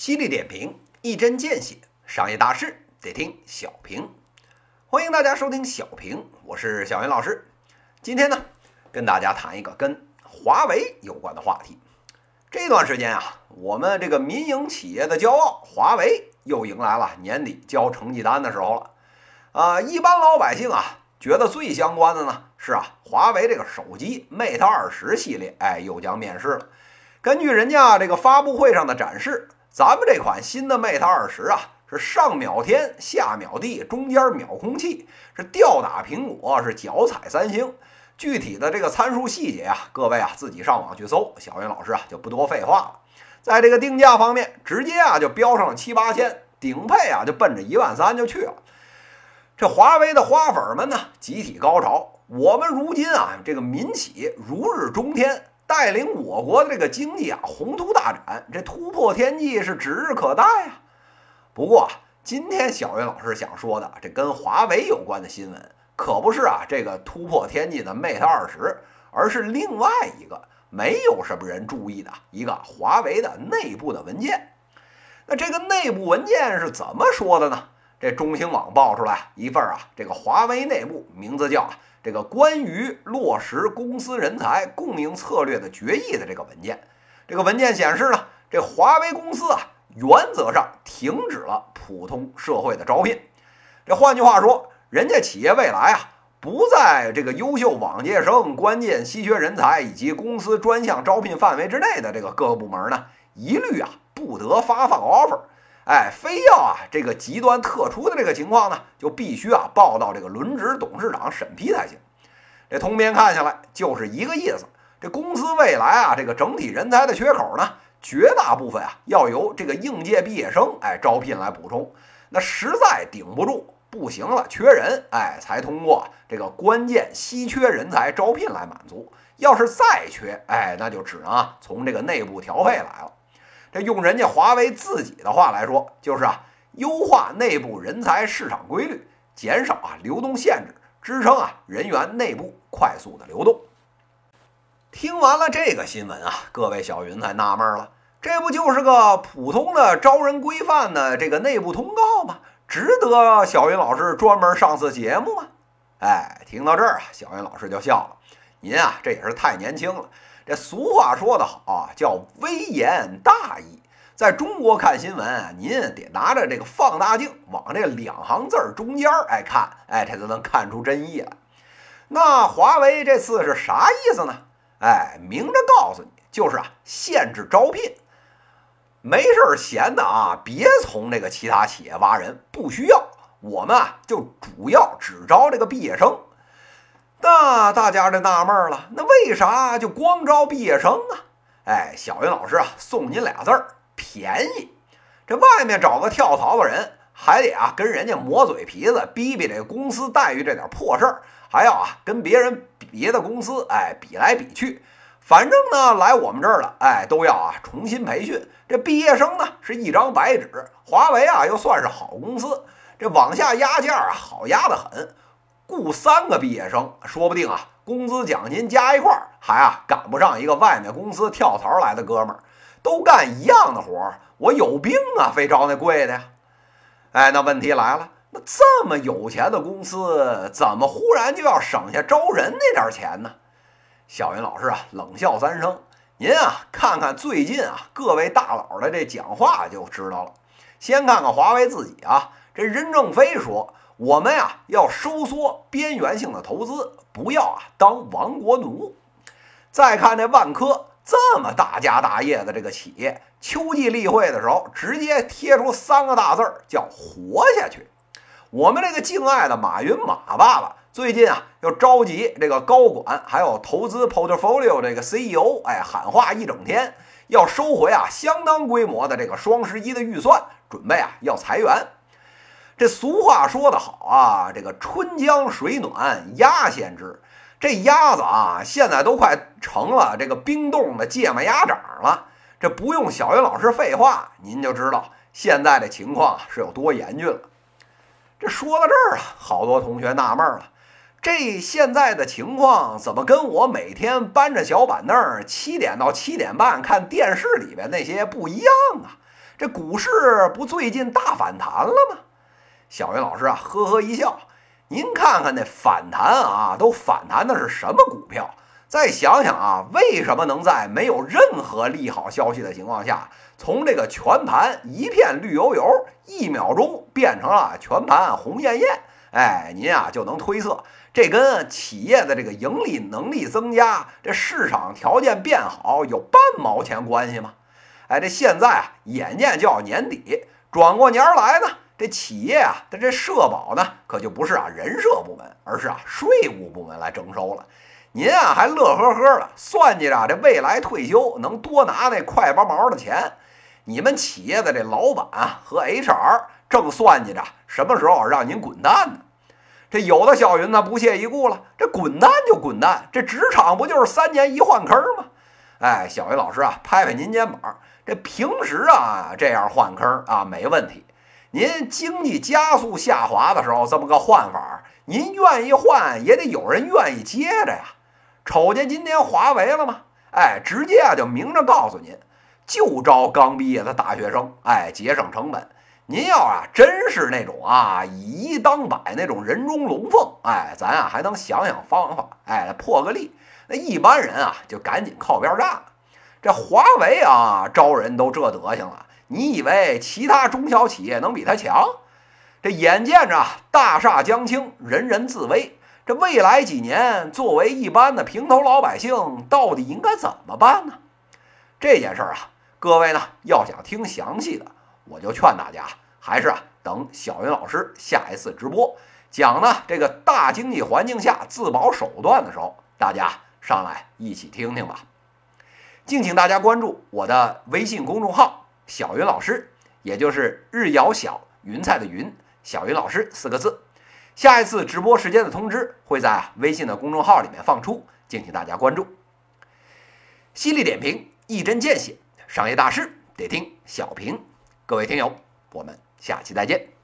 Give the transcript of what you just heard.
犀利点评，一针见血，商业大事得听小平。欢迎大家收听小平，我是小云老师。今天呢，跟大家谈一个跟华为有关的话题。这段时间啊，我们这个民营企业的骄傲华为又迎来了年底交成绩单的时候了。啊，一般老百姓啊，觉得最相关的呢是啊，华为这个手机 Mate 二十系列，哎，又将面世了。根据人家这个发布会上的展示。咱们这款新的 Mate 二十啊，是上秒天，下秒地，中间秒空气，是吊打苹果，是脚踩三星。具体的这个参数细节啊，各位啊自己上网去搜。小云老师啊就不多废话了。在这个定价方面，直接啊就标上了七八千，顶配啊就奔着一万三就去了。这华为的花粉们呢，集体高潮。我们如今啊，这个民企如日中天。带领我国的这个经济啊，宏图大展，这突破天际是指日可待啊。不过今天小云老师想说的，这跟华为有关的新闻，可不是啊这个突破天际的 Mate 二十，而是另外一个没有什么人注意的一个华为的内部的文件。那这个内部文件是怎么说的呢？这中兴网爆出来一份啊，这个华为内部名字叫。这个关于落实公司人才供应策略的决议的这个文件，这个文件显示呢，这华为公司啊，原则上停止了普通社会的招聘。这换句话说，人家企业未来啊，不在这个优秀往届生、关键稀缺人才以及公司专项招聘范围之内的这个各个部门呢，一律啊不得发放 offer。哎，非要啊这个极端特殊的这个情况呢，就必须啊报到这个轮值董事长审批才行。这通篇看下来就是一个意思。这公司未来啊这个整体人才的缺口呢，绝大部分啊要由这个应届毕业生哎招聘来补充。那实在顶不住，不行了，缺人哎，才通过这个关键稀缺人才招聘来满足。要是再缺哎，那就只能啊从这个内部调配来了。这用人家华为自己的话来说，就是啊，优化内部人才市场规律，减少啊流动限制，支撑啊人员内部快速的流动。听完了这个新闻啊，各位小云才纳闷了，这不就是个普通的招人规范的这个内部通告吗？值得小云老师专门上次节目吗？哎，听到这儿啊，小云老师就笑了，您啊这也是太年轻了。这俗话说得好啊，叫微言大义。在中国看新闻，您得拿着这个放大镜往这两行字儿中间儿哎看，哎，这才能看出真意来。那华为这次是啥意思呢？哎，明着告诉你，就是啊，限制招聘，没事儿闲的啊，别从这个其他企业挖人，不需要。我们啊，就主要只招这个毕业生。那大家就纳闷了，那为啥就光招毕业生啊？哎，小云老师啊，送您俩字儿：便宜。这外面找个跳槽的人，还得啊跟人家磨嘴皮子，逼逼这公司待遇这点破事儿，还要啊跟别人别的公司哎比来比去。反正呢，来我们这儿了，哎，都要啊重新培训。这毕业生呢是一张白纸，华为啊又算是好公司，这往下压价啊好压得很。雇三个毕业生，说不定啊，工资奖金加一块儿，还啊赶不上一个外面公司跳槽来的哥们儿，都干一样的活儿，我有病啊，非招那贵的呀！哎，那问题来了，那这么有钱的公司，怎么忽然就要省下招人那点钱呢？小云老师啊，冷笑三声，您啊，看看最近啊各位大佬的这讲话就知道了。先看看华为自己啊，这任正非说。我们呀要收缩边缘性的投资，不要啊当亡国奴。再看这万科这么大家大业的这个企业，秋季例会的时候直接贴出三个大字儿，叫活下去。我们这个敬爱的马云马爸爸最近啊要召集这个高管，还有投资 portfolio 这个 CEO，哎喊话一整天，要收回啊相当规模的这个双十一的预算，准备啊要裁员。这俗话说得好啊，这个春江水暖鸭先知。这鸭子啊，现在都快成了这个冰冻的芥末鸭掌了。这不用小云老师废话，您就知道现在的情况是有多严峻了。这说到这儿啊，好多同学纳闷了：这现在的情况怎么跟我每天搬着小板凳七点到七点半看电视里边那些不一样啊？这股市不最近大反弹了吗？小云老师啊，呵呵一笑。您看看那反弹啊，都反弹的是什么股票？再想想啊，为什么能在没有任何利好消息的情况下，从这个全盘一片绿油油，一秒钟变成了全盘红艳艳？哎，您啊就能推测，这跟企业的这个盈利能力增加，这市场条件变好有半毛钱关系吗？哎，这现在啊，眼见就要年底，转过年来呢。这企业啊，它这社保呢，可就不是啊人社部门，而是啊税务部门来征收了。您啊还乐呵呵的算计着这未来退休能多拿那快八毛的钱，你们企业的这老板啊和 HR 正算计着什么时候让您滚蛋呢。这有的小云呢不屑一顾了，这滚蛋就滚蛋，这职场不就是三年一换坑吗？哎，小云老师啊，拍拍您肩膀，这平时啊这样换坑啊没问题。您经济加速下滑的时候，这么个换法，您愿意换也得有人愿意接着呀。瞅见今天华为了吗？哎，直接啊就明着告诉您，就招刚毕业的大学生，哎，节省成本。您要啊真是那种啊以一当百那种人中龙凤，哎，咱啊还能想想方法，哎，破个例。那一般人啊就赶紧靠边站。这华为啊招人都这德行了。你以为其他中小企业能比他强？这眼见着大厦将倾，人人自危。这未来几年，作为一般的平头老百姓，到底应该怎么办呢？这件事儿啊，各位呢要想听详细的，我就劝大家还是啊等小云老师下一次直播讲呢这个大经济环境下自保手段的时候，大家上来一起听听吧。敬请大家关注我的微信公众号。小云老师，也就是日遥小云彩的云，小云老师四个字。下一次直播时间的通知会在微信的公众号里面放出，敬请大家关注。犀利点评，一针见血，商业大事得听小平。各位听友，我们下期再见。